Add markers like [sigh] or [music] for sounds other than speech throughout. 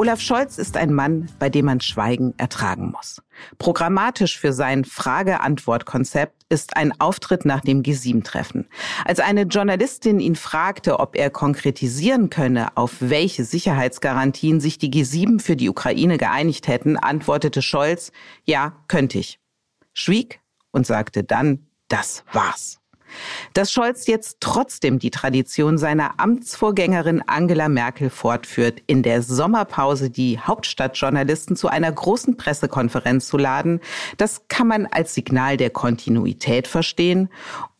Olaf Scholz ist ein Mann, bei dem man Schweigen ertragen muss. Programmatisch für sein Frage-Antwort-Konzept ist ein Auftritt nach dem G7-Treffen. Als eine Journalistin ihn fragte, ob er konkretisieren könne, auf welche Sicherheitsgarantien sich die G7 für die Ukraine geeinigt hätten, antwortete Scholz, ja, könnte ich. Schwieg und sagte dann, das war's. Dass Scholz jetzt trotzdem die Tradition seiner Amtsvorgängerin Angela Merkel fortführt, in der Sommerpause die Hauptstadtjournalisten zu einer großen Pressekonferenz zu laden, das kann man als Signal der Kontinuität verstehen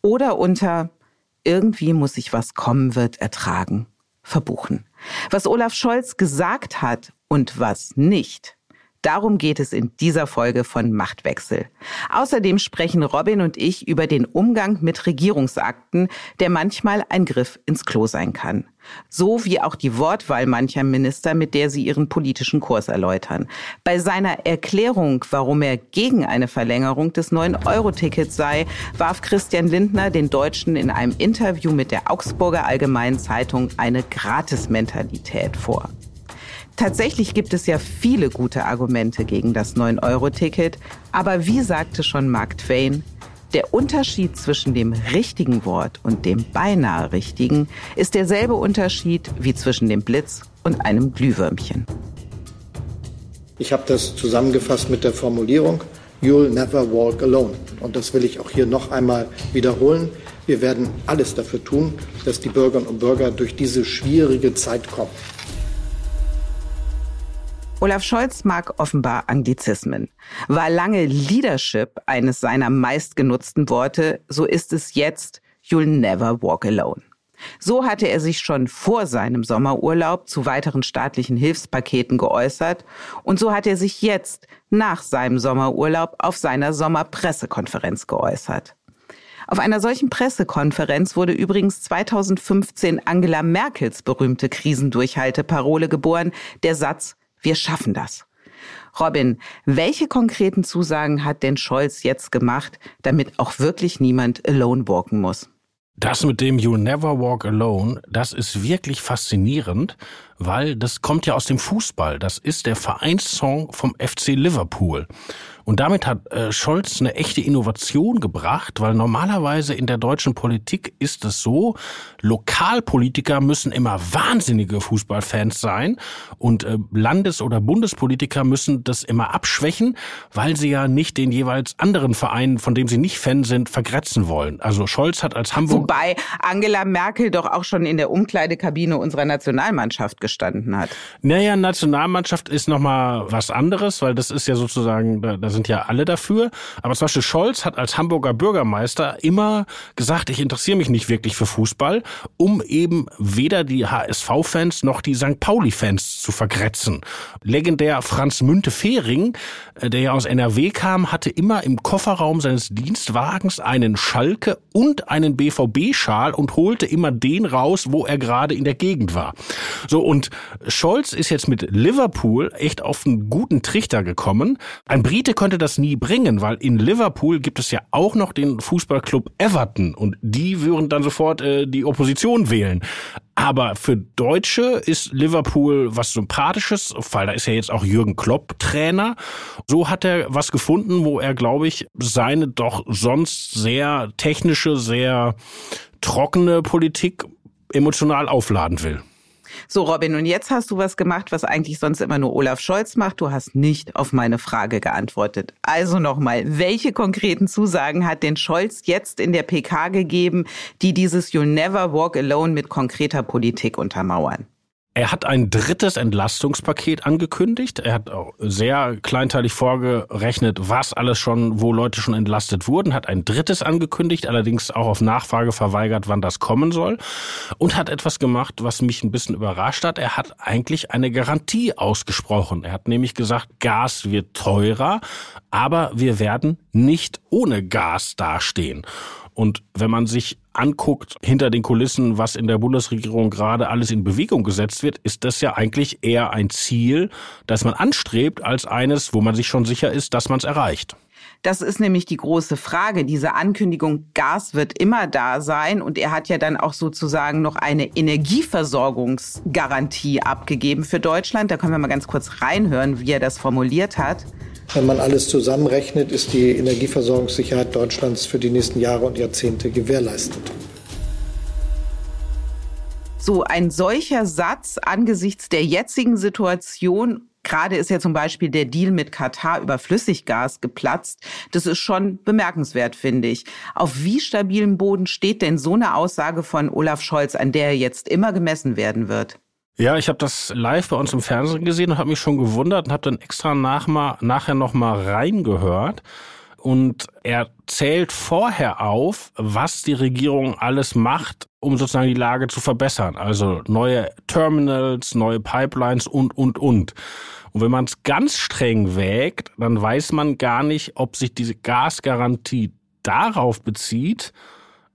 oder unter irgendwie muss ich was kommen wird ertragen, verbuchen. Was Olaf Scholz gesagt hat und was nicht, Darum geht es in dieser Folge von Machtwechsel. Außerdem sprechen Robin und ich über den Umgang mit Regierungsakten, der manchmal ein Griff ins Klo sein kann. So wie auch die Wortwahl mancher Minister, mit der sie ihren politischen Kurs erläutern. Bei seiner Erklärung, warum er gegen eine Verlängerung des 9-Euro-Tickets sei, warf Christian Lindner den Deutschen in einem Interview mit der Augsburger Allgemeinen Zeitung eine Gratis-Mentalität vor. Tatsächlich gibt es ja viele gute Argumente gegen das 9-Euro-Ticket, aber wie sagte schon Mark Twain, der Unterschied zwischen dem richtigen Wort und dem beinahe richtigen ist derselbe Unterschied wie zwischen dem Blitz und einem Glühwürmchen. Ich habe das zusammengefasst mit der Formulierung You'll never walk alone. Und das will ich auch hier noch einmal wiederholen. Wir werden alles dafür tun, dass die Bürgerinnen und Bürger durch diese schwierige Zeit kommen. Olaf Scholz mag offenbar Anglizismen. War lange Leadership eines seiner meistgenutzten Worte, so ist es jetzt You'll never walk alone. So hatte er sich schon vor seinem Sommerurlaub zu weiteren staatlichen Hilfspaketen geäußert und so hat er sich jetzt nach seinem Sommerurlaub auf seiner Sommerpressekonferenz geäußert. Auf einer solchen Pressekonferenz wurde übrigens 2015 Angela Merkels berühmte Krisendurchhalteparole geboren, der Satz wir schaffen das. Robin, welche konkreten Zusagen hat denn Scholz jetzt gemacht, damit auch wirklich niemand alone walken muss? Das mit dem You'll Never Walk Alone, das ist wirklich faszinierend, weil das kommt ja aus dem Fußball. Das ist der Vereinssong vom FC Liverpool. Und damit hat äh, Scholz eine echte Innovation gebracht, weil normalerweise in der deutschen Politik ist es so, Lokalpolitiker müssen immer wahnsinnige Fußballfans sein und äh, Landes- oder Bundespolitiker müssen das immer abschwächen, weil sie ja nicht den jeweils anderen Verein, von dem sie nicht Fan sind, vergrätzen wollen. Also Scholz hat als Hamburg... Wobei Angela Merkel doch auch schon in der Umkleidekabine unserer Nationalmannschaft gestanden hat. Naja, Nationalmannschaft ist nochmal was anderes, weil das ist ja sozusagen, da, da sind ja alle dafür. Aber zum Beispiel Scholz hat als Hamburger Bürgermeister immer gesagt, ich interessiere mich nicht wirklich für Fußball, um eben weder die HSV-Fans noch die St. Pauli-Fans zu vergrätzen. Legendär Franz Münte-Fehring, äh, der ja aus NRW kam, hatte immer im Kofferraum seines Dienstwagens einen Schalke und einen BVB-Schal und holte immer den raus, wo er gerade in der Gegend war. So, und Scholz ist jetzt mit Liverpool echt auf einen guten Trichter gekommen. Ein Brite könnte das nie bringen, weil in Liverpool gibt es ja auch noch den Fußballclub Everton und die würden dann sofort äh, die Opposition wählen. Aber für Deutsche ist Liverpool was Sympathisches, weil da ist ja jetzt auch Jürgen Klopp Trainer. So hat er was gefunden, wo er, glaube ich, seine doch sonst sehr technische, sehr trockene Politik emotional aufladen will. So, Robin, und jetzt hast du was gemacht, was eigentlich sonst immer nur Olaf Scholz macht. Du hast nicht auf meine Frage geantwortet. Also nochmal, welche konkreten Zusagen hat denn Scholz jetzt in der PK gegeben, die dieses You'll Never Walk Alone mit konkreter Politik untermauern? Er hat ein drittes Entlastungspaket angekündigt. Er hat auch sehr kleinteilig vorgerechnet, was alles schon, wo Leute schon entlastet wurden, hat ein drittes angekündigt, allerdings auch auf Nachfrage verweigert, wann das kommen soll und hat etwas gemacht, was mich ein bisschen überrascht hat. Er hat eigentlich eine Garantie ausgesprochen. Er hat nämlich gesagt, Gas wird teurer, aber wir werden nicht ohne Gas dastehen. Und wenn man sich anguckt hinter den Kulissen, was in der Bundesregierung gerade alles in Bewegung gesetzt wird, ist das ja eigentlich eher ein Ziel, das man anstrebt, als eines, wo man sich schon sicher ist, dass man es erreicht. Das ist nämlich die große Frage. Diese Ankündigung, Gas wird immer da sein. Und er hat ja dann auch sozusagen noch eine Energieversorgungsgarantie abgegeben für Deutschland. Da können wir mal ganz kurz reinhören, wie er das formuliert hat. Wenn man alles zusammenrechnet, ist die Energieversorgungssicherheit Deutschlands für die nächsten Jahre und Jahrzehnte gewährleistet. So ein solcher Satz angesichts der jetzigen Situation Gerade ist ja zum Beispiel der Deal mit Katar über Flüssiggas geplatzt. Das ist schon bemerkenswert, finde ich. Auf wie stabilem Boden steht denn so eine Aussage von Olaf Scholz, an der jetzt immer gemessen werden wird? Ja, ich habe das live bei uns im Fernsehen gesehen und habe mich schon gewundert und habe dann extra nach mal, nachher noch mal reingehört. Und er zählt vorher auf, was die Regierung alles macht, um sozusagen die Lage zu verbessern. Also neue Terminals, neue Pipelines und, und, und. Und wenn man es ganz streng wägt, dann weiß man gar nicht, ob sich diese Gasgarantie darauf bezieht,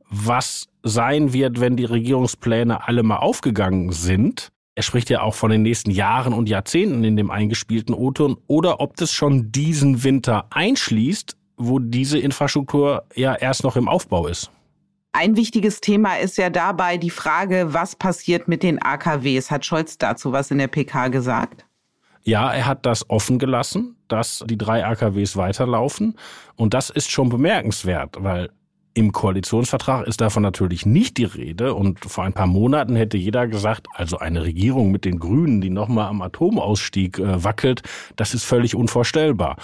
was sein wird, wenn die Regierungspläne alle mal aufgegangen sind er spricht ja auch von den nächsten Jahren und Jahrzehnten in dem eingespielten O-Ton, oder ob das schon diesen Winter einschließt, wo diese Infrastruktur ja erst noch im Aufbau ist. Ein wichtiges Thema ist ja dabei die Frage, was passiert mit den AKWs. Hat Scholz dazu was in der PK gesagt? Ja, er hat das offen gelassen, dass die drei AKWs weiterlaufen. Und das ist schon bemerkenswert, weil im Koalitionsvertrag ist davon natürlich nicht die Rede und vor ein paar Monaten hätte jeder gesagt, also eine Regierung mit den Grünen, die nochmal am Atomausstieg äh, wackelt, das ist völlig unvorstellbar.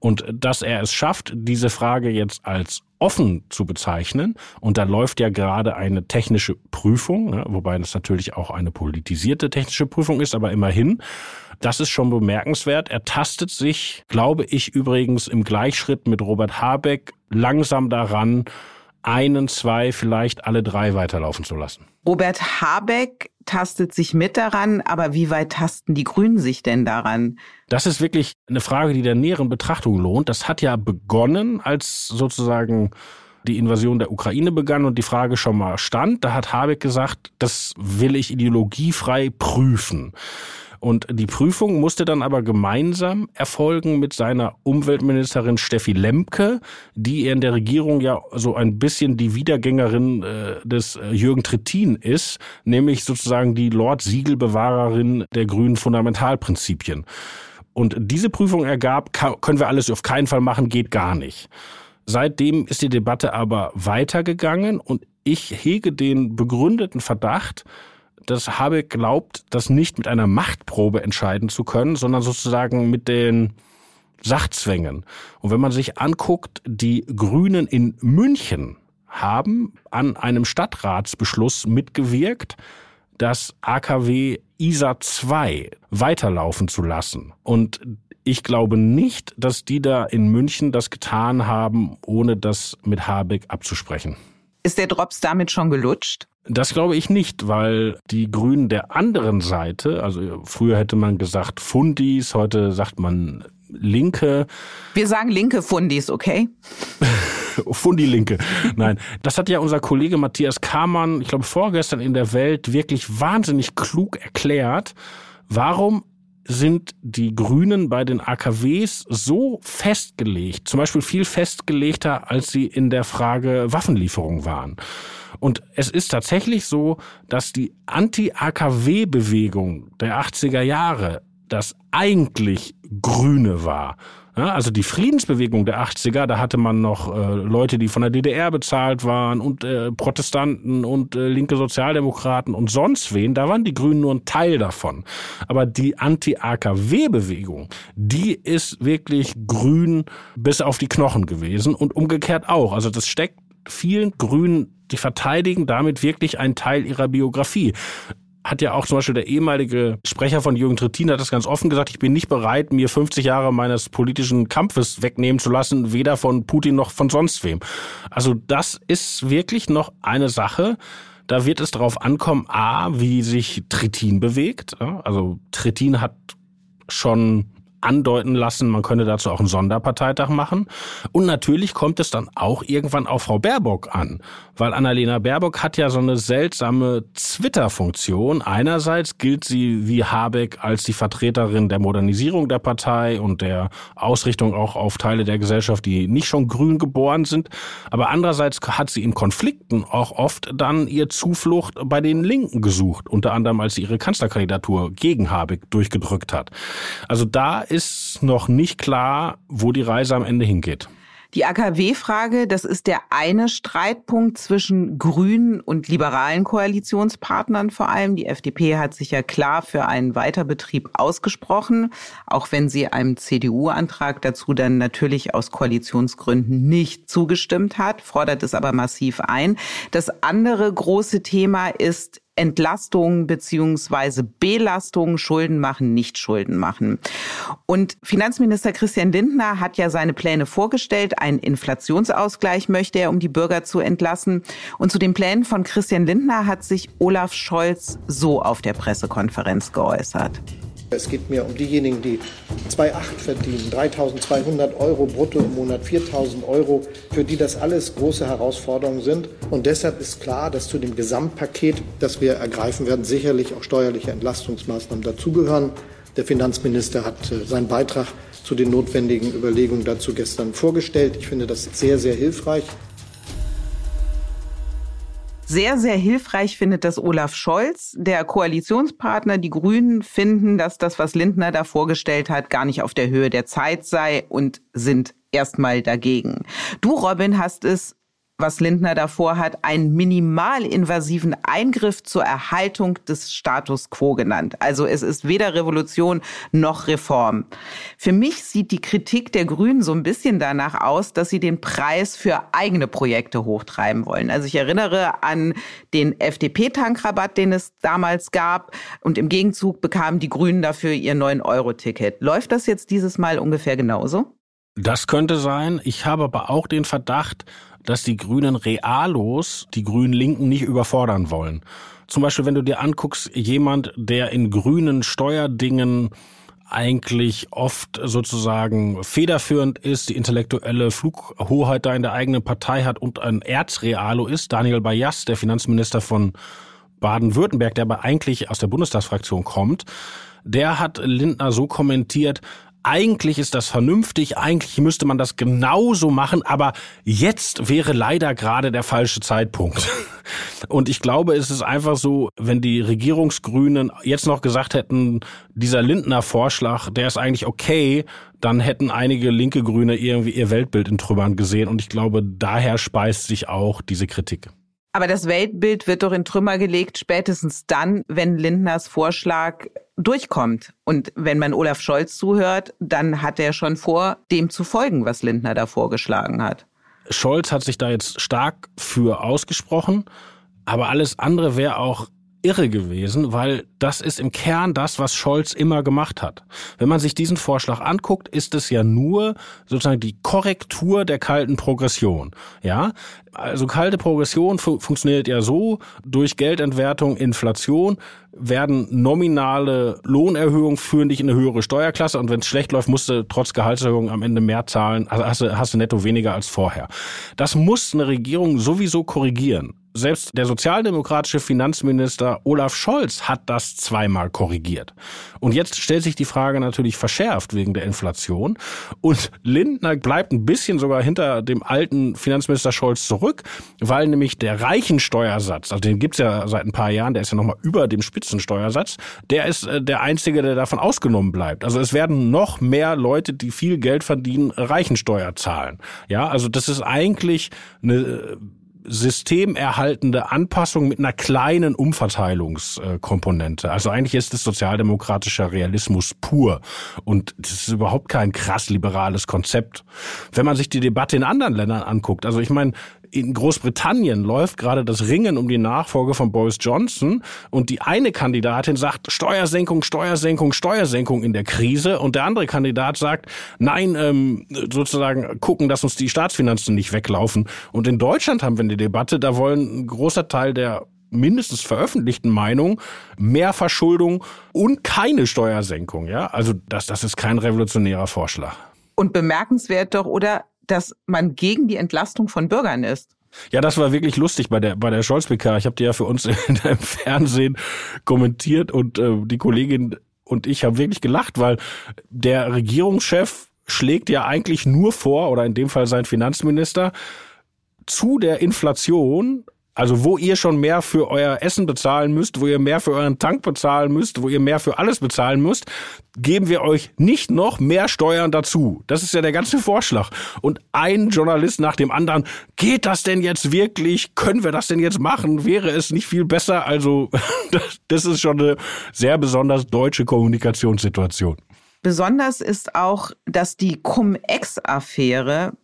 Und dass er es schafft, diese Frage jetzt als offen zu bezeichnen. Und da läuft ja gerade eine technische Prüfung, ne, wobei das natürlich auch eine politisierte technische Prüfung ist, aber immerhin. Das ist schon bemerkenswert. Er tastet sich, glaube ich, übrigens im Gleichschritt mit Robert Habeck langsam daran, einen, zwei, vielleicht alle drei weiterlaufen zu lassen. Robert Habeck tastet sich mit daran, aber wie weit tasten die Grünen sich denn daran? Das ist wirklich eine Frage, die der näheren Betrachtung lohnt. Das hat ja begonnen, als sozusagen die Invasion der Ukraine begann und die Frage schon mal stand. Da hat Habeck gesagt, das will ich ideologiefrei prüfen. Und die Prüfung musste dann aber gemeinsam erfolgen mit seiner Umweltministerin Steffi Lemke, die in der Regierung ja so ein bisschen die Wiedergängerin äh, des äh, Jürgen Trittin ist, nämlich sozusagen die Lord-Siegelbewahrerin der grünen Fundamentalprinzipien. Und diese Prüfung ergab, können wir alles auf keinen Fall machen, geht gar nicht. Seitdem ist die Debatte aber weitergegangen und ich hege den begründeten Verdacht, dass Habeck glaubt, das nicht mit einer Machtprobe entscheiden zu können, sondern sozusagen mit den Sachzwängen. Und wenn man sich anguckt, die Grünen in München haben an einem Stadtratsbeschluss mitgewirkt, das AKW ISA 2 weiterlaufen zu lassen. Und ich glaube nicht, dass die da in München das getan haben, ohne das mit Habeck abzusprechen. Ist der Drops damit schon gelutscht? Das glaube ich nicht, weil die Grünen der anderen Seite, also früher hätte man gesagt Fundis, heute sagt man Linke. Wir sagen linke Fundis, okay? [laughs] Fundi-Linke. Nein, das hat ja unser Kollege Matthias Kamann, ich glaube vorgestern in der Welt, wirklich wahnsinnig klug erklärt. Warum sind die Grünen bei den AKWs so festgelegt, zum Beispiel viel festgelegter, als sie in der Frage Waffenlieferung waren. Und es ist tatsächlich so, dass die Anti-AKW-Bewegung der 80er Jahre das eigentlich Grüne war. Ja, also die Friedensbewegung der 80er, da hatte man noch äh, Leute, die von der DDR bezahlt waren und äh, Protestanten und äh, linke Sozialdemokraten und sonst wen, da waren die Grünen nur ein Teil davon. Aber die Anti-AKW-Bewegung, die ist wirklich grün bis auf die Knochen gewesen und umgekehrt auch. Also das steckt vielen Grünen die verteidigen damit wirklich einen Teil ihrer Biografie hat ja auch zum Beispiel der ehemalige Sprecher von Jürgen Trittin hat das ganz offen gesagt, ich bin nicht bereit, mir 50 Jahre meines politischen Kampfes wegnehmen zu lassen, weder von Putin noch von sonst wem. Also das ist wirklich noch eine Sache, da wird es darauf ankommen, a, wie sich Trittin bewegt. Also Trittin hat schon andeuten lassen, man könne dazu auch einen Sonderparteitag machen. Und natürlich kommt es dann auch irgendwann auf Frau Baerbock an, weil Annalena Baerbock hat ja so eine seltsame Twitter-Funktion. Einerseits gilt sie wie Habeck als die Vertreterin der Modernisierung der Partei und der Ausrichtung auch auf Teile der Gesellschaft, die nicht schon grün geboren sind. Aber andererseits hat sie in Konflikten auch oft dann ihr Zuflucht bei den Linken gesucht, unter anderem als sie ihre Kanzlerkandidatur gegen Habeck durchgedrückt hat. Also da ist noch nicht klar, wo die Reise am Ende hingeht. Die AKW-Frage, das ist der eine Streitpunkt zwischen grünen und liberalen Koalitionspartnern vor allem. Die FDP hat sich ja klar für einen Weiterbetrieb ausgesprochen, auch wenn sie einem CDU-Antrag dazu dann natürlich aus Koalitionsgründen nicht zugestimmt hat, fordert es aber massiv ein. Das andere große Thema ist Entlastung beziehungsweise Belastung, Schulden machen, nicht Schulden machen. Und Finanzminister Christian Lindner hat ja seine Pläne vorgestellt. Einen Inflationsausgleich möchte er, um die Bürger zu entlassen. Und zu den Plänen von Christian Lindner hat sich Olaf Scholz so auf der Pressekonferenz geäußert. Es geht mir um diejenigen, die 2,8 verdienen, 3.200 Euro brutto im Monat, 4.000 Euro, für die das alles große Herausforderungen sind. Und deshalb ist klar, dass zu dem Gesamtpaket, das wir ergreifen werden, sicherlich auch steuerliche Entlastungsmaßnahmen dazugehören. Der Finanzminister hat äh, seinen Beitrag zu den notwendigen Überlegungen dazu gestern vorgestellt. Ich finde das sehr, sehr hilfreich. Sehr, sehr hilfreich findet das Olaf Scholz. Der Koalitionspartner, die Grünen, finden, dass das, was Lindner da vorgestellt hat, gar nicht auf der Höhe der Zeit sei und sind erstmal dagegen. Du, Robin, hast es was Lindner davor hat, einen minimalinvasiven Eingriff zur Erhaltung des Status quo genannt. Also es ist weder Revolution noch Reform. Für mich sieht die Kritik der Grünen so ein bisschen danach aus, dass sie den Preis für eigene Projekte hochtreiben wollen. Also ich erinnere an den FDP-Tankrabatt, den es damals gab. Und im Gegenzug bekamen die Grünen dafür ihr 9-Euro-Ticket. Läuft das jetzt dieses Mal ungefähr genauso? Das könnte sein. Ich habe aber auch den Verdacht, dass die Grünen realos die Grünen Linken nicht überfordern wollen. Zum Beispiel, wenn du dir anguckst, jemand, der in grünen Steuerdingen eigentlich oft sozusagen federführend ist, die intellektuelle Flughoheit da in der eigenen Partei hat und ein Erzrealo ist, Daniel Bayas, der Finanzminister von Baden-Württemberg, der aber eigentlich aus der Bundestagsfraktion kommt, der hat Lindner so kommentiert, eigentlich ist das vernünftig, eigentlich müsste man das genauso machen, aber jetzt wäre leider gerade der falsche Zeitpunkt. [laughs] Und ich glaube, es ist einfach so, wenn die Regierungsgrünen jetzt noch gesagt hätten, dieser Lindner Vorschlag, der ist eigentlich okay, dann hätten einige linke Grüne irgendwie ihr Weltbild in Trümmern gesehen. Und ich glaube, daher speist sich auch diese Kritik. Aber das Weltbild wird doch in Trümmer gelegt, spätestens dann, wenn Lindners Vorschlag durchkommt. Und wenn man Olaf Scholz zuhört, dann hat er schon vor, dem zu folgen, was Lindner da vorgeschlagen hat. Scholz hat sich da jetzt stark für ausgesprochen, aber alles andere wäre auch irre gewesen, weil das ist im Kern das, was Scholz immer gemacht hat. Wenn man sich diesen Vorschlag anguckt, ist es ja nur sozusagen die Korrektur der kalten Progression. Ja, also kalte Progression fu funktioniert ja so, durch Geldentwertung, Inflation werden nominale Lohnerhöhungen führen dich in eine höhere Steuerklasse und wenn es schlecht läuft, musst du trotz Gehaltserhöhung am Ende mehr zahlen, also hast du, hast du netto weniger als vorher. Das muss eine Regierung sowieso korrigieren. selbst der sozialdemokratische Finanzminister Olaf Scholz hat das zweimal korrigiert. Und jetzt stellt sich die Frage natürlich verschärft wegen der Inflation. Und Lindner bleibt ein bisschen sogar hinter dem alten Finanzminister Scholz zurück, weil nämlich der Reichensteuersatz, also den gibt's ja seit ein paar Jahren, der ist ja nochmal über dem Spitzensteuersatz, der ist äh, der einzige, der davon ausgenommen bleibt. Also es werden noch mehr Leute, die viel Geld verdienen, Reichensteuer zahlen. Ja, also das ist eigentlich eine systemerhaltende Anpassung mit einer kleinen Umverteilungskomponente. Also eigentlich ist es sozialdemokratischer Realismus pur. Und das ist überhaupt kein krass liberales Konzept. Wenn man sich die Debatte in anderen Ländern anguckt, also ich meine, in Großbritannien läuft gerade das Ringen um die Nachfolge von Boris Johnson und die eine Kandidatin sagt Steuersenkung, Steuersenkung, Steuersenkung in der Krise und der andere Kandidat sagt, nein, ähm, sozusagen gucken, dass uns die Staatsfinanzen nicht weglaufen. Und in Deutschland haben wir eine Debatte, da wollen ein großer Teil der mindestens veröffentlichten Meinung mehr Verschuldung und keine Steuersenkung. Ja, also das, das ist kein revolutionärer Vorschlag. Und bemerkenswert doch, oder dass man gegen die Entlastung von Bürgern ist. Ja, das war wirklich lustig bei der bei der Scholz PK. Ich habe die ja für uns [laughs] im Fernsehen kommentiert und äh, die Kollegin und ich haben wirklich gelacht, weil der Regierungschef schlägt ja eigentlich nur vor oder in dem Fall sein Finanzminister zu der Inflation also wo ihr schon mehr für euer Essen bezahlen müsst, wo ihr mehr für euren Tank bezahlen müsst, wo ihr mehr für alles bezahlen müsst, geben wir euch nicht noch mehr Steuern dazu. Das ist ja der ganze Vorschlag. Und ein Journalist nach dem anderen, geht das denn jetzt wirklich? Können wir das denn jetzt machen? Wäre es nicht viel besser? Also [laughs] das ist schon eine sehr besonders deutsche Kommunikationssituation. Besonders ist auch, dass die Cum-Ex-Affäre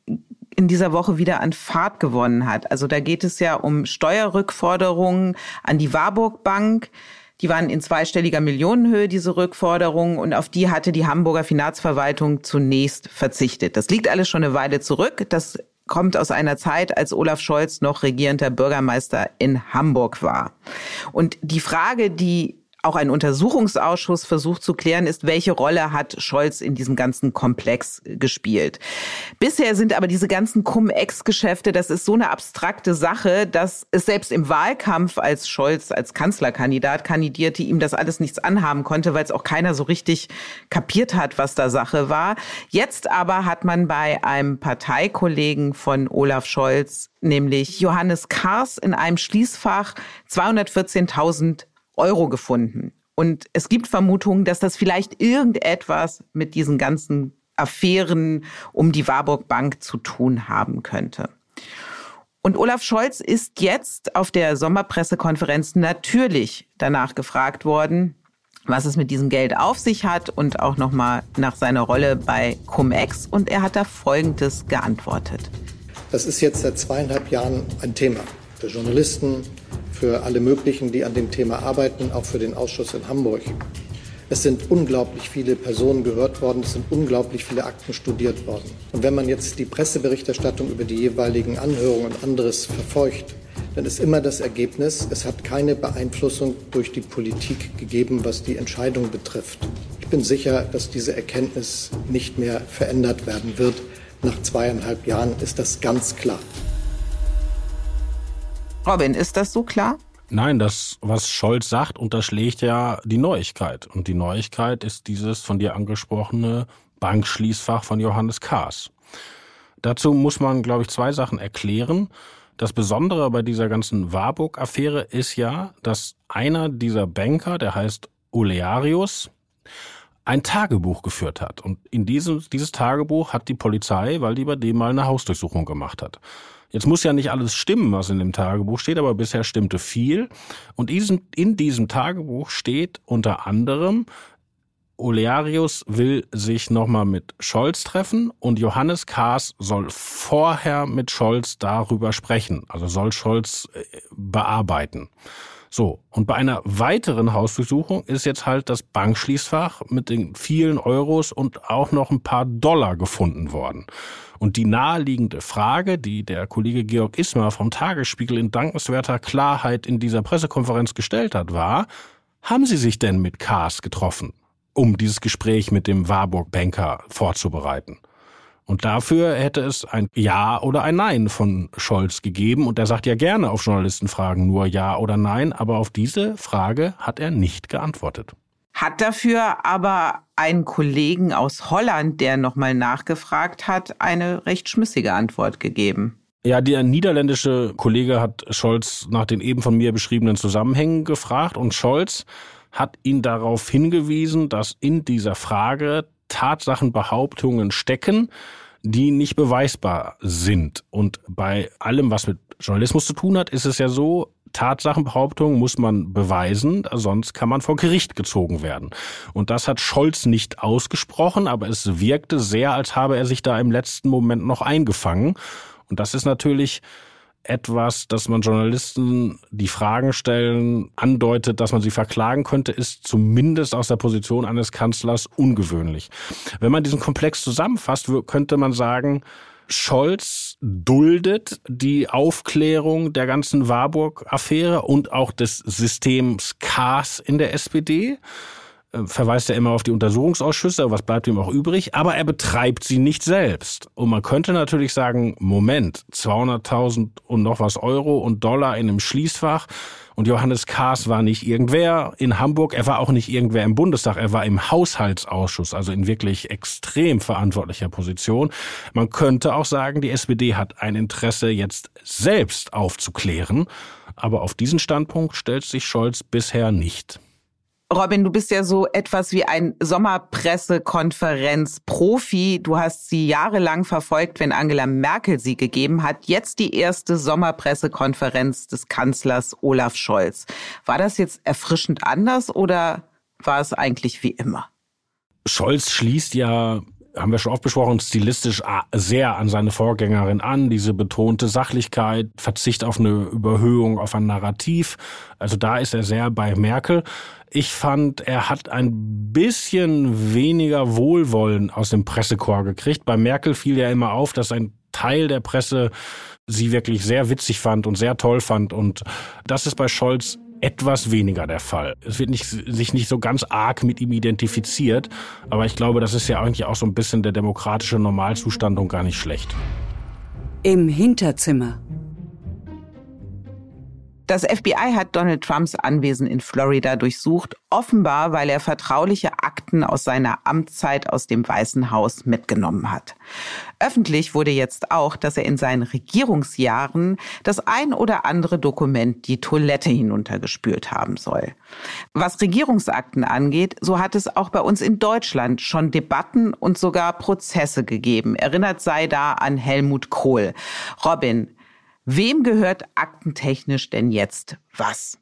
in dieser Woche wieder an Fahrt gewonnen hat. Also da geht es ja um Steuerrückforderungen an die Warburg Bank. Die waren in zweistelliger Millionenhöhe, diese Rückforderungen, und auf die hatte die Hamburger Finanzverwaltung zunächst verzichtet. Das liegt alles schon eine Weile zurück. Das kommt aus einer Zeit, als Olaf Scholz noch regierender Bürgermeister in Hamburg war. Und die Frage, die auch ein Untersuchungsausschuss versucht zu klären, ist, welche Rolle hat Scholz in diesem ganzen Komplex gespielt. Bisher sind aber diese ganzen Cum-Ex-Geschäfte, das ist so eine abstrakte Sache, dass es selbst im Wahlkampf, als Scholz als Kanzlerkandidat kandidierte, ihm das alles nichts anhaben konnte, weil es auch keiner so richtig kapiert hat, was da Sache war. Jetzt aber hat man bei einem Parteikollegen von Olaf Scholz nämlich Johannes Kars in einem Schließfach 214.000 Euro gefunden. Und es gibt Vermutungen, dass das vielleicht irgendetwas mit diesen ganzen Affären um die Warburg Bank zu tun haben könnte. Und Olaf Scholz ist jetzt auf der Sommerpressekonferenz natürlich danach gefragt worden, was es mit diesem Geld auf sich hat und auch nochmal nach seiner Rolle bei Cum-Ex. Und er hat da Folgendes geantwortet. Das ist jetzt seit zweieinhalb Jahren ein Thema für Journalisten, für alle möglichen, die an dem Thema arbeiten, auch für den Ausschuss in Hamburg. Es sind unglaublich viele Personen gehört worden, es sind unglaublich viele Akten studiert worden. Und wenn man jetzt die Presseberichterstattung über die jeweiligen Anhörungen und anderes verfolgt, dann ist immer das Ergebnis, es hat keine Beeinflussung durch die Politik gegeben, was die Entscheidung betrifft. Ich bin sicher, dass diese Erkenntnis nicht mehr verändert werden wird. Nach zweieinhalb Jahren ist das ganz klar. Robin, ist das so klar? Nein, das, was Scholz sagt, unterschlägt ja die Neuigkeit. Und die Neuigkeit ist dieses von dir angesprochene Bankschließfach von Johannes Kaas. Dazu muss man, glaube ich, zwei Sachen erklären. Das Besondere bei dieser ganzen Warburg-Affäre ist ja, dass einer dieser Banker, der heißt Olearius, ein Tagebuch geführt hat. Und in diesem, dieses Tagebuch hat die Polizei, weil die bei dem mal eine Hausdurchsuchung gemacht hat. Jetzt muss ja nicht alles stimmen, was in dem Tagebuch steht, aber bisher stimmte viel. Und in diesem Tagebuch steht unter anderem, Olearius will sich nochmal mit Scholz treffen und Johannes Kaas soll vorher mit Scholz darüber sprechen, also soll Scholz äh, bearbeiten. So, und bei einer weiteren Hausdurchsuchung ist jetzt halt das Bankschließfach mit den vielen Euros und auch noch ein paar Dollar gefunden worden. Und die naheliegende Frage, die der Kollege Georg Ismar vom Tagesspiegel in dankenswerter Klarheit in dieser Pressekonferenz gestellt hat, war, haben Sie sich denn mit Kaas getroffen, um dieses Gespräch mit dem Warburg-Banker vorzubereiten? Und dafür hätte es ein Ja oder ein Nein von Scholz gegeben. Und er sagt ja gerne auf Journalistenfragen nur Ja oder Nein. Aber auf diese Frage hat er nicht geantwortet. Hat dafür aber einen Kollegen aus Holland, der nochmal nachgefragt hat, eine recht schmissige Antwort gegeben. Ja, der niederländische Kollege hat Scholz nach den eben von mir beschriebenen Zusammenhängen gefragt und Scholz hat ihn darauf hingewiesen, dass in dieser Frage Tatsachenbehauptungen stecken, die nicht beweisbar sind. Und bei allem, was mit Journalismus zu tun hat, ist es ja so, Tatsachenbehauptungen muss man beweisen, sonst kann man vor Gericht gezogen werden. Und das hat Scholz nicht ausgesprochen, aber es wirkte sehr, als habe er sich da im letzten Moment noch eingefangen. Und das ist natürlich etwas, dass man Journalisten, die Fragen stellen, andeutet, dass man sie verklagen könnte, ist zumindest aus der Position eines Kanzlers ungewöhnlich. Wenn man diesen Komplex zusammenfasst, könnte man sagen, Scholz duldet die Aufklärung der ganzen Warburg-Affäre und auch des Systems Kars in der SPD. Äh, verweist er immer auf die Untersuchungsausschüsse, was bleibt ihm auch übrig, aber er betreibt sie nicht selbst. Und man könnte natürlich sagen, Moment, 200.000 und noch was Euro und Dollar in einem Schließfach und Johannes Kahrs war nicht irgendwer in Hamburg, er war auch nicht irgendwer im Bundestag, er war im Haushaltsausschuss, also in wirklich extrem verantwortlicher Position. Man könnte auch sagen, die SPD hat ein Interesse, jetzt selbst aufzuklären, aber auf diesen Standpunkt stellt sich Scholz bisher nicht. Robin, du bist ja so etwas wie ein Sommerpressekonferenz-Profi. Du hast sie jahrelang verfolgt, wenn Angela Merkel sie gegeben hat. Jetzt die erste Sommerpressekonferenz des Kanzlers Olaf Scholz. War das jetzt erfrischend anders oder war es eigentlich wie immer? Scholz schließt ja haben wir schon oft besprochen, stilistisch sehr an seine Vorgängerin an, diese betonte Sachlichkeit, Verzicht auf eine Überhöhung, auf ein Narrativ. Also da ist er sehr bei Merkel. Ich fand, er hat ein bisschen weniger Wohlwollen aus dem Pressekorps gekriegt. Bei Merkel fiel ja immer auf, dass ein Teil der Presse sie wirklich sehr witzig fand und sehr toll fand. Und das ist bei Scholz etwas weniger der Fall. Es wird nicht, sich nicht so ganz arg mit ihm identifiziert, aber ich glaube, das ist ja eigentlich auch so ein bisschen der demokratische Normalzustand und gar nicht schlecht. Im Hinterzimmer. Das FBI hat Donald Trumps Anwesen in Florida durchsucht, offenbar weil er vertrauliche Akten aus seiner Amtszeit aus dem Weißen Haus mitgenommen hat. Öffentlich wurde jetzt auch, dass er in seinen Regierungsjahren das ein oder andere Dokument die Toilette hinuntergespült haben soll. Was Regierungsakten angeht, so hat es auch bei uns in Deutschland schon Debatten und sogar Prozesse gegeben. Erinnert sei da an Helmut Kohl. Robin, Wem gehört aktentechnisch denn jetzt was?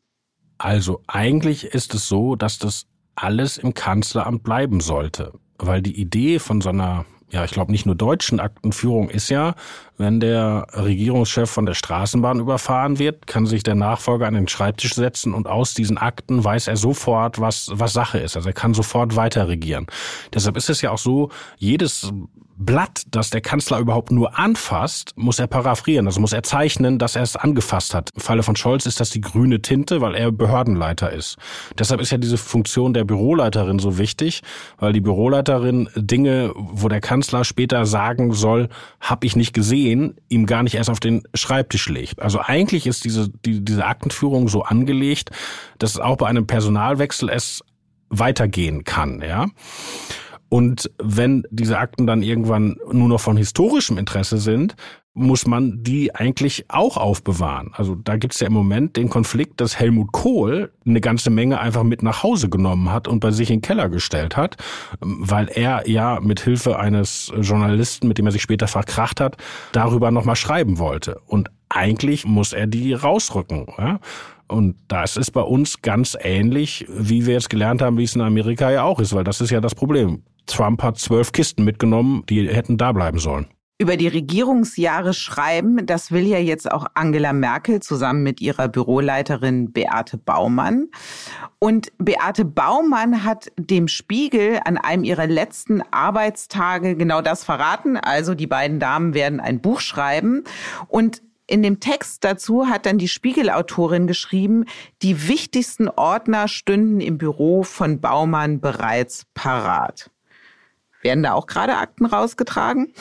Also eigentlich ist es so, dass das alles im Kanzleramt bleiben sollte, weil die Idee von so einer ja, ich glaube nicht nur deutschen Aktenführung ist ja, wenn der Regierungschef von der Straßenbahn überfahren wird, kann sich der Nachfolger an den Schreibtisch setzen und aus diesen Akten weiß er sofort, was, was Sache ist. Also er kann sofort weiter regieren. Deshalb ist es ja auch so, jedes Blatt, das der Kanzler überhaupt nur anfasst, muss er paraphrieren. Also muss er zeichnen, dass er es angefasst hat. Im Falle von Scholz ist das die grüne Tinte, weil er Behördenleiter ist. Deshalb ist ja diese Funktion der Büroleiterin so wichtig, weil die Büroleiterin Dinge, wo der Kanzler später sagen soll, habe ich nicht gesehen, ihm gar nicht erst auf den Schreibtisch legt. Also eigentlich ist diese, die, diese Aktenführung so angelegt, dass auch bei einem Personalwechsel es weitergehen kann, ja. Und wenn diese Akten dann irgendwann nur noch von historischem Interesse sind, muss man die eigentlich auch aufbewahren. Also da gibt's ja im Moment den Konflikt, dass Helmut Kohl eine ganze Menge einfach mit nach Hause genommen hat und bei sich in den Keller gestellt hat, weil er ja mit Hilfe eines Journalisten, mit dem er sich später verkracht hat, darüber nochmal schreiben wollte. Und eigentlich muss er die rausrücken. Ja? Und das ist bei uns ganz ähnlich, wie wir jetzt gelernt haben, wie es in Amerika ja auch ist, weil das ist ja das Problem. Trump hat zwölf Kisten mitgenommen, die hätten da bleiben sollen. Über die Regierungsjahre schreiben, das will ja jetzt auch Angela Merkel zusammen mit ihrer Büroleiterin Beate Baumann. Und Beate Baumann hat dem Spiegel an einem ihrer letzten Arbeitstage genau das verraten. Also die beiden Damen werden ein Buch schreiben. Und in dem Text dazu hat dann die Spiegelautorin geschrieben, die wichtigsten Ordner stünden im Büro von Baumann bereits parat. Werden da auch gerade Akten rausgetragen?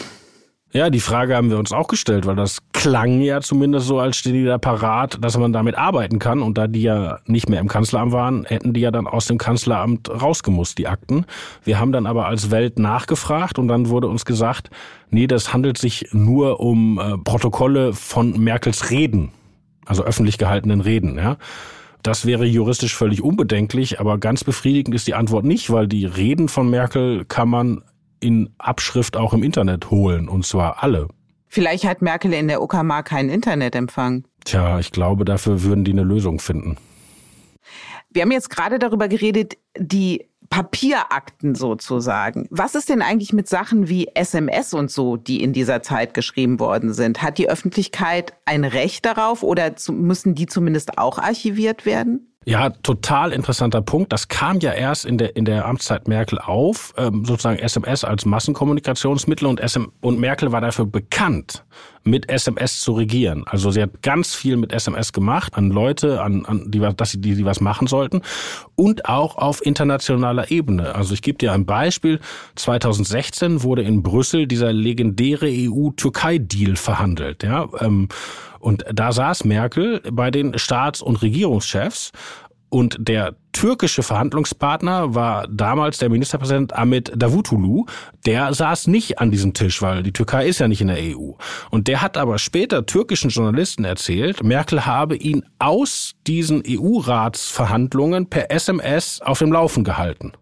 Ja, die Frage haben wir uns auch gestellt, weil das klang ja zumindest so, als stehen die da parat, dass man damit arbeiten kann. Und da die ja nicht mehr im Kanzleramt waren, hätten die ja dann aus dem Kanzleramt rausgemusst, die Akten. Wir haben dann aber als Welt nachgefragt und dann wurde uns gesagt, nee, das handelt sich nur um äh, Protokolle von Merkels Reden, also öffentlich gehaltenen Reden, ja. Das wäre juristisch völlig unbedenklich, aber ganz befriedigend ist die Antwort nicht, weil die Reden von Merkel kann man in Abschrift auch im Internet holen, und zwar alle. Vielleicht hat Merkel in der Uckermark keinen Internetempfang. Tja, ich glaube, dafür würden die eine Lösung finden. Wir haben jetzt gerade darüber geredet, die Papierakten sozusagen. Was ist denn eigentlich mit Sachen wie SMS und so, die in dieser Zeit geschrieben worden sind? Hat die Öffentlichkeit ein Recht darauf oder müssen die zumindest auch archiviert werden? Ja, total interessanter Punkt. Das kam ja erst in der, in der Amtszeit Merkel auf, ähm, sozusagen SMS als Massenkommunikationsmittel und, SM, und Merkel war dafür bekannt, mit SMS zu regieren. Also sie hat ganz viel mit SMS gemacht an Leute, an, an die, dass sie, die, die was machen sollten und auch auf internationaler Ebene. Also ich gebe dir ein Beispiel. 2016 wurde in Brüssel dieser legendäre EU-Türkei-Deal verhandelt. Ja, ähm, und da saß Merkel bei den Staats- und Regierungschefs und der türkische Verhandlungspartner war damals der Ministerpräsident Ahmet Davutoglu. Der saß nicht an diesem Tisch, weil die Türkei ist ja nicht in der EU. Und der hat aber später türkischen Journalisten erzählt, Merkel habe ihn aus diesen EU-Ratsverhandlungen per SMS auf dem Laufen gehalten.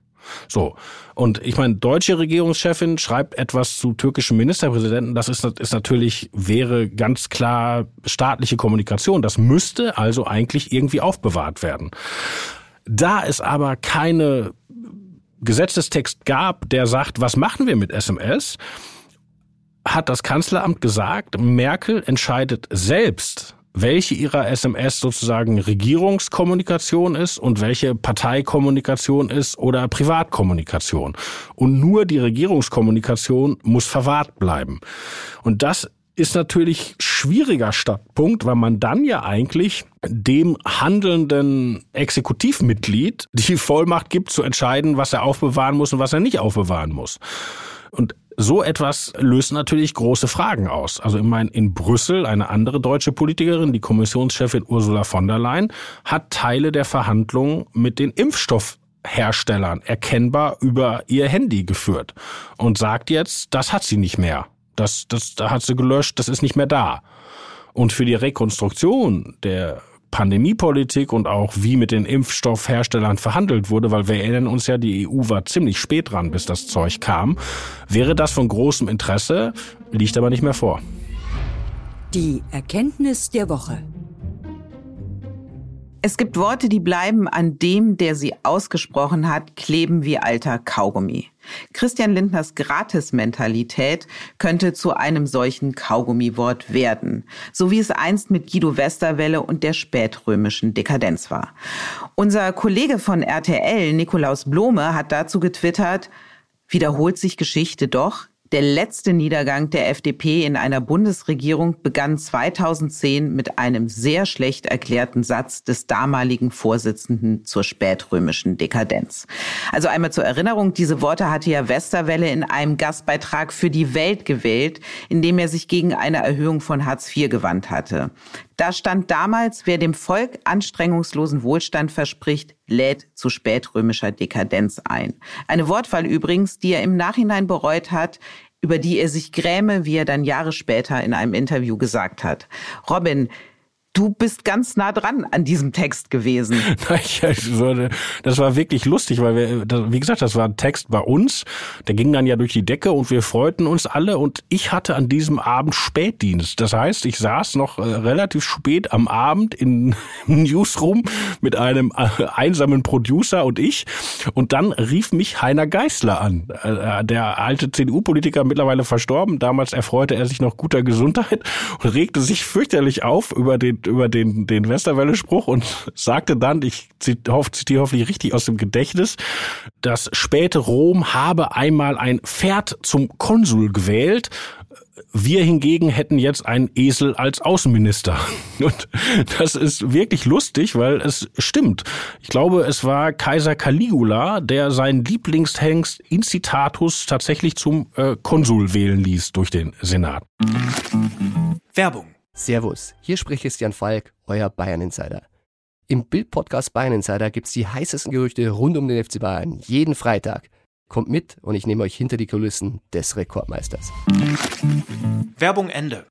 So. Und ich meine, deutsche Regierungschefin schreibt etwas zu türkischen Ministerpräsidenten. Das ist, ist natürlich, wäre ganz klar staatliche Kommunikation. Das müsste also eigentlich irgendwie aufbewahrt werden. Da es aber keine Gesetzestext gab, der sagt, was machen wir mit SMS, hat das Kanzleramt gesagt, Merkel entscheidet selbst, welche ihrer SMS sozusagen Regierungskommunikation ist und welche Parteikommunikation ist oder Privatkommunikation. Und nur die Regierungskommunikation muss verwahrt bleiben. Und das ist natürlich schwieriger Startpunkt, weil man dann ja eigentlich dem handelnden Exekutivmitglied die Vollmacht gibt zu entscheiden, was er aufbewahren muss und was er nicht aufbewahren muss. Und so etwas löst natürlich große Fragen aus. Also ich meine, in Brüssel eine andere deutsche Politikerin, die Kommissionschefin Ursula von der Leyen, hat Teile der Verhandlungen mit den Impfstoffherstellern erkennbar über ihr Handy geführt und sagt jetzt, das hat sie nicht mehr. Das, das, da hat sie gelöscht, das ist nicht mehr da. Und für die Rekonstruktion der Pandemiepolitik und auch wie mit den Impfstoffherstellern verhandelt wurde, weil wir erinnern uns ja, die EU war ziemlich spät dran, bis das Zeug kam, wäre das von großem Interesse, liegt aber nicht mehr vor. Die Erkenntnis der Woche. Es gibt Worte, die bleiben an dem, der sie ausgesprochen hat, kleben wie alter Kaugummi. Christian Lindners Gratis-Mentalität könnte zu einem solchen Kaugummiwort werden, so wie es einst mit Guido Westerwelle und der spätrömischen Dekadenz war. Unser Kollege von RTL, Nikolaus Blome, hat dazu getwittert, wiederholt sich Geschichte doch, der letzte Niedergang der FDP in einer Bundesregierung begann 2010 mit einem sehr schlecht erklärten Satz des damaligen Vorsitzenden zur spätrömischen Dekadenz. Also einmal zur Erinnerung, diese Worte hatte ja Westerwelle in einem Gastbeitrag für die Welt gewählt, in dem er sich gegen eine Erhöhung von Hartz IV gewandt hatte. Da stand damals, wer dem Volk anstrengungslosen Wohlstand verspricht, lädt zu spätrömischer Dekadenz ein. Eine Wortwahl übrigens, die er im Nachhinein bereut hat, über die er sich gräme, wie er dann Jahre später in einem Interview gesagt hat. Robin, Du bist ganz nah dran an diesem Text gewesen. [laughs] Das war wirklich lustig, weil wir, wie gesagt, das war ein Text bei uns. Der ging dann ja durch die Decke und wir freuten uns alle. Und ich hatte an diesem Abend Spätdienst. Das heißt, ich saß noch äh, relativ spät am Abend in, [laughs] Newsroom mit einem äh, einsamen Producer und ich. Und dann rief mich Heiner Geißler an. Äh, der alte CDU-Politiker, mittlerweile verstorben. Damals erfreute er sich noch guter Gesundheit und regte sich fürchterlich auf über den über den, den Westerwelle-Spruch und [laughs] sagte dann, ich zitiere hoffentlich richtig aus dem Gedächtnis, das späte Rom habe einmal ein Pferd zum Konsul gewählt Wir hingegen hätten jetzt einen Esel als Außenminister. [laughs] Und das ist wirklich lustig, weil es stimmt. Ich glaube, es war Kaiser Caligula, der seinen Lieblingshengst Incitatus tatsächlich zum äh, Konsul wählen ließ durch den Senat. Werbung. Servus, hier spricht Christian Falk, euer Bayern Insider. Im Bild-Podcast Bayern Insider gibt's die heißesten Gerüchte rund um den FC Bayern jeden Freitag. Kommt mit und ich nehme euch hinter die Kulissen des Rekordmeisters. Werbung Ende.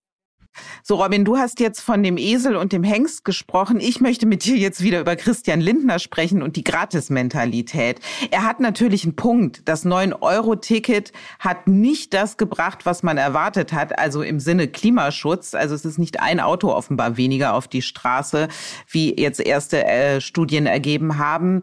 So, Robin, du hast jetzt von dem Esel und dem Hengst gesprochen. Ich möchte mit dir jetzt wieder über Christian Lindner sprechen und die Gratismentalität. Er hat natürlich einen Punkt. Das 9-Euro-Ticket hat nicht das gebracht, was man erwartet hat, also im Sinne Klimaschutz. Also es ist nicht ein Auto offenbar weniger auf die Straße, wie jetzt erste äh, Studien ergeben haben.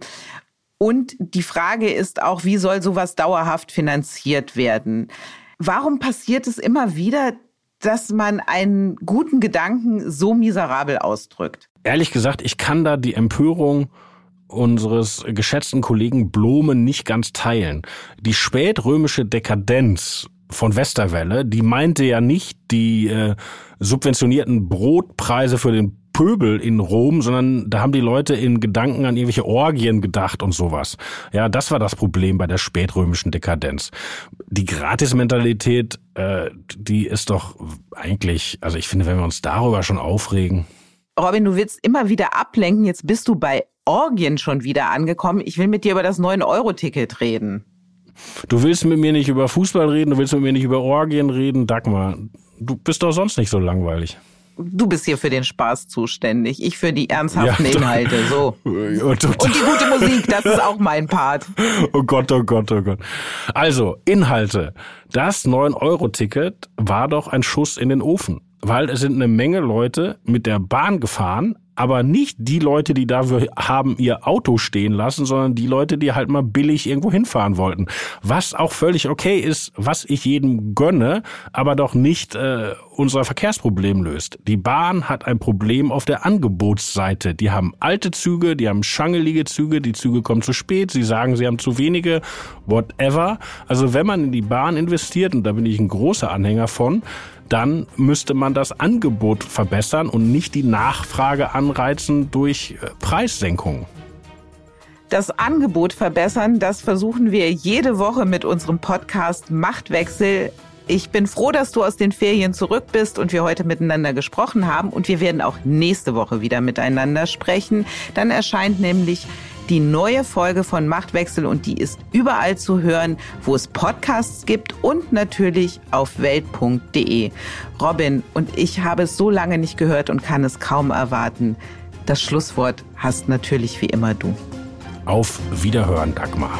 Und die Frage ist auch, wie soll sowas dauerhaft finanziert werden? Warum passiert es immer wieder, dass man einen guten Gedanken so miserabel ausdrückt? Ehrlich gesagt, ich kann da die Empörung unseres geschätzten Kollegen Blumen nicht ganz teilen. Die spätrömische Dekadenz von Westerwelle, die meinte ja nicht die äh, subventionierten Brotpreise für den Pöbel in Rom, sondern da haben die Leute in Gedanken an irgendwelche Orgien gedacht und sowas. Ja, das war das Problem bei der spätrömischen Dekadenz. Die Gratismentalität, äh, die ist doch eigentlich, also ich finde, wenn wir uns darüber schon aufregen. Robin, du willst immer wieder ablenken. Jetzt bist du bei Orgien schon wieder angekommen. Ich will mit dir über das 9-Euro-Ticket reden. Du willst mit mir nicht über Fußball reden, du willst mit mir nicht über Orgien reden. Dagmar, du bist doch sonst nicht so langweilig du bist hier für den Spaß zuständig, ich für die ernsthaften ja, Inhalte, so. [laughs] Und, und die gute Musik, das ist auch mein Part. [laughs] Oh Gott, oh Gott, oh Gott. Also, Inhalte. Das 9-Euro-Ticket war doch ein Schuss in den Ofen, weil es sind eine Menge Leute mit der Bahn gefahren, aber nicht die Leute, die dafür haben ihr Auto stehen lassen, sondern die Leute, die halt mal billig irgendwo hinfahren wollten. Was auch völlig okay ist, was ich jedem gönne, aber doch nicht äh, unser Verkehrsproblem löst. Die Bahn hat ein Problem auf der Angebotsseite. Die haben alte Züge, die haben schangelige Züge, die Züge kommen zu spät, sie sagen, sie haben zu wenige, whatever. Also wenn man in die Bahn investiert, und da bin ich ein großer Anhänger von, dann müsste man das Angebot verbessern und nicht die Nachfrage anreizen durch äh, Preissenkungen. Das Angebot verbessern, das versuchen wir jede Woche mit unserem Podcast Machtwechsel. Ich bin froh, dass du aus den Ferien zurück bist und wir heute miteinander gesprochen haben. Und wir werden auch nächste Woche wieder miteinander sprechen. Dann erscheint nämlich die neue Folge von Machtwechsel und die ist überall zu hören, wo es Podcasts gibt und natürlich auf welt.de. Robin und ich habe es so lange nicht gehört und kann es kaum erwarten. Das Schlusswort hast natürlich wie immer du. Auf Wiederhören, Dagmar.